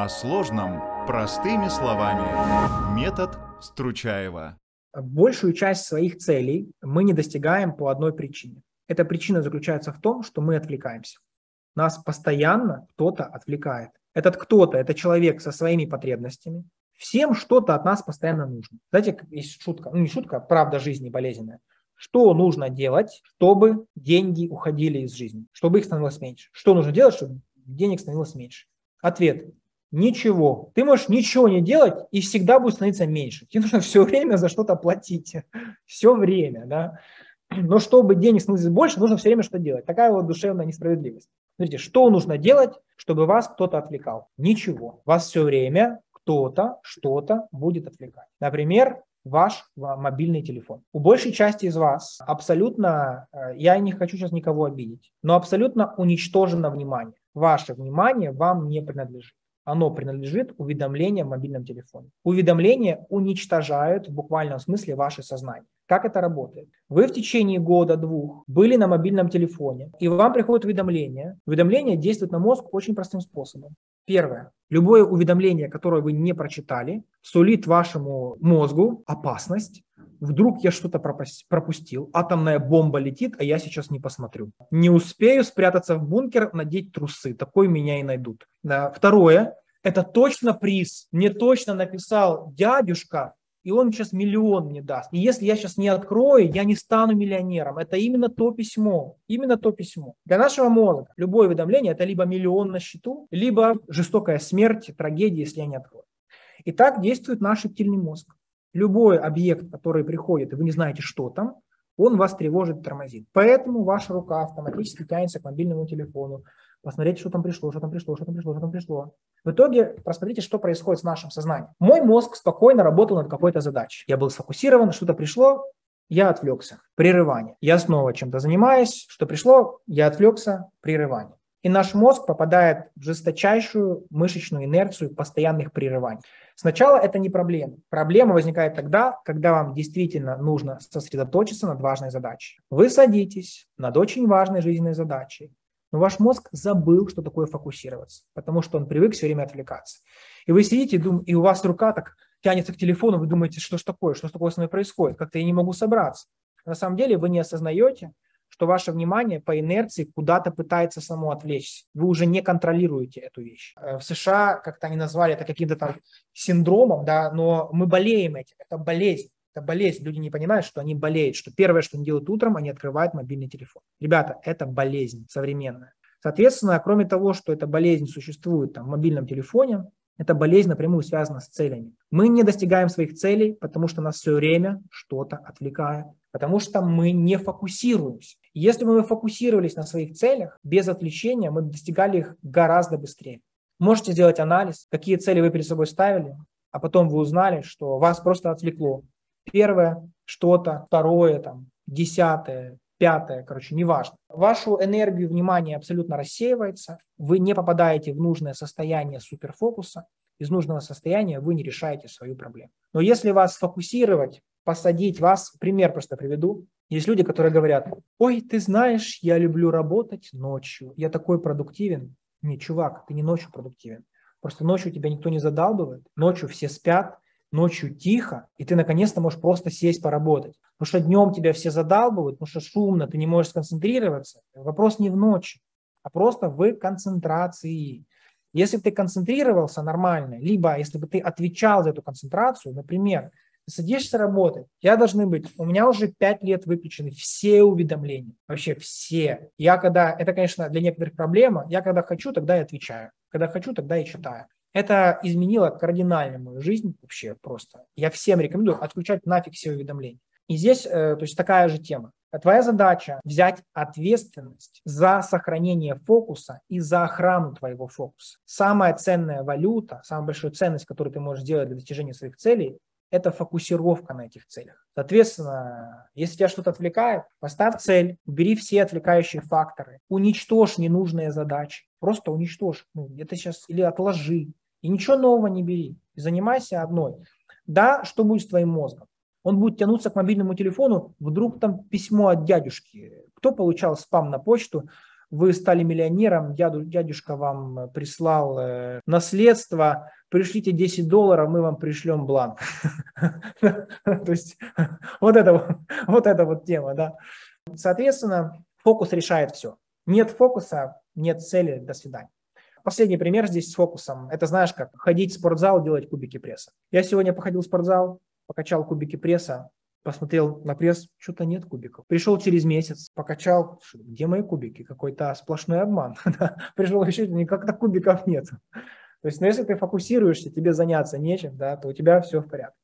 О сложном простыми словами. Метод Стручаева. Большую часть своих целей мы не достигаем по одной причине. Эта причина заключается в том, что мы отвлекаемся. Нас постоянно кто-то отвлекает. Этот кто-то – это человек со своими потребностями. Всем что-то от нас постоянно нужно. Знаете, есть шутка, ну не шутка, а правда жизни болезненная. Что нужно делать, чтобы деньги уходили из жизни, чтобы их становилось меньше? Что нужно делать, чтобы денег становилось меньше? Ответ – ничего. Ты можешь ничего не делать, и всегда будет становиться меньше. Тебе нужно все время за что-то платить. Все время, да. Но чтобы денег становилось больше, нужно все время что делать. Такая вот душевная несправедливость. Смотрите, что нужно делать, чтобы вас кто-то отвлекал? Ничего. Вас все время кто-то что-то будет отвлекать. Например, ваш мобильный телефон. У большей части из вас абсолютно, э, я не хочу сейчас никого обидеть, но абсолютно уничтожено внимание. Ваше внимание вам не принадлежит. Оно принадлежит уведомлениям в мобильном телефоне. Уведомления уничтожают в буквальном смысле ваше сознание. Как это работает? Вы в течение года-двух были на мобильном телефоне, и вам приходит уведомление. Уведомление действует на мозг очень простым способом. Первое. Любое уведомление, которое вы не прочитали, сулит вашему мозгу опасность. Вдруг я что-то пропустил, атомная бомба летит, а я сейчас не посмотрю. Не успею спрятаться в бункер, надеть трусы, такой меня и найдут. Второе, это точно приз. Мне точно написал дядюшка, и он сейчас миллион мне даст. И если я сейчас не открою, я не стану миллионером. Это именно то письмо, именно то письмо. Для нашего мозга любое уведомление – это либо миллион на счету, либо жестокая смерть, трагедия, если я не открою. И так действует наш рептильный мозг. Любой объект, который приходит, и вы не знаете, что там, он вас тревожит, тормозит. Поэтому ваша рука автоматически тянется к мобильному телефону, посмотреть, что там пришло, что там пришло, что там пришло, что там пришло. В итоге посмотрите, что происходит с нашим сознанием. Мой мозг спокойно работал над какой-то задачей. Я был сфокусирован, что-то пришло, я отвлекся. Прерывание. Я снова чем-то занимаюсь, что пришло, я отвлекся, прерывание. И наш мозг попадает в жесточайшую мышечную инерцию постоянных прерываний. Сначала это не проблема. Проблема возникает тогда, когда вам действительно нужно сосредоточиться над важной задачей. Вы садитесь над очень важной жизненной задачей, но ваш мозг забыл, что такое фокусироваться, потому что он привык все время отвлекаться. И вы сидите, и у вас рука так тянется к телефону, вы думаете, что ж такое, что ж такое с мной происходит, как-то я не могу собраться. На самом деле вы не осознаете, что ваше внимание по инерции куда-то пытается само отвлечься. Вы уже не контролируете эту вещь. Э, в США как-то они назвали это каким-то там синдромом, да, но мы болеем этим. Это болезнь. Это болезнь. Люди не понимают, что они болеют, что первое, что они делают утром, они открывают мобильный телефон. Ребята, это болезнь современная. Соответственно, кроме того, что эта болезнь существует там, в мобильном телефоне, эта болезнь напрямую связана с целями. Мы не достигаем своих целей, потому что нас все время что-то отвлекает, потому что мы не фокусируемся. Если бы мы фокусировались на своих целях, без отвлечения мы достигали их гораздо быстрее. Можете сделать анализ, какие цели вы перед собой ставили, а потом вы узнали, что вас просто отвлекло первое что-то, второе, там, десятое, пятое, короче, неважно. Вашу энергию внимания абсолютно рассеивается, вы не попадаете в нужное состояние суперфокуса, из нужного состояния вы не решаете свою проблему. Но если вас сфокусировать, посадить вас, пример просто приведу, есть люди, которые говорят, ой, ты знаешь, я люблю работать ночью, я такой продуктивен. Не, чувак, ты не ночью продуктивен. Просто ночью тебя никто не задалбывает, ночью все спят, ночью тихо, и ты наконец-то можешь просто сесть поработать. Потому что днем тебя все задалбывают, потому что шумно, ты не можешь сконцентрироваться. Вопрос не в ночи, а просто в концентрации. Если бы ты концентрировался нормально, либо если бы ты отвечал за эту концентрацию, например, ты садишься работать, я должны быть, у меня уже пять лет выключены все уведомления, вообще все. Я когда, это, конечно, для некоторых проблема, я когда хочу, тогда и отвечаю. Когда хочу, тогда и читаю. Это изменило кардинально мою жизнь вообще просто. Я всем рекомендую отключать нафиг все уведомления. И здесь, э, то есть такая же тема. Твоя задача взять ответственность за сохранение фокуса и за охрану твоего фокуса. Самая ценная валюта, самая большая ценность, которую ты можешь сделать для достижения своих целей, это фокусировка на этих целях. Соответственно, если тебя что-то отвлекает, поставь цель, убери все отвлекающие факторы, уничтожь ненужные задачи, просто уничтожь. Ну, это сейчас или отложи, и ничего нового не бери. И занимайся одной. Да, что будет с твоим мозгом? Он будет тянуться к мобильному телефону, вдруг там письмо от дядюшки. Кто получал спам на почту? вы стали миллионером, дяду, дядюшка вам прислал э, наследство, пришлите 10 долларов, мы вам пришлем бланк. То есть вот это вот эта вот тема, да. Соответственно, фокус решает все. Нет фокуса, нет цели, до свидания. Последний пример здесь с фокусом. Это знаешь как? Ходить в спортзал, делать кубики пресса. Я сегодня походил в спортзал, покачал кубики пресса, посмотрел на пресс, что-то нет кубиков. Пришел через месяц, покачал, где мои кубики? Какой-то сплошной обман. Пришел еще, никак-то кубиков нет. То есть, ну, если ты фокусируешься, тебе заняться нечем, да, то у тебя все в порядке.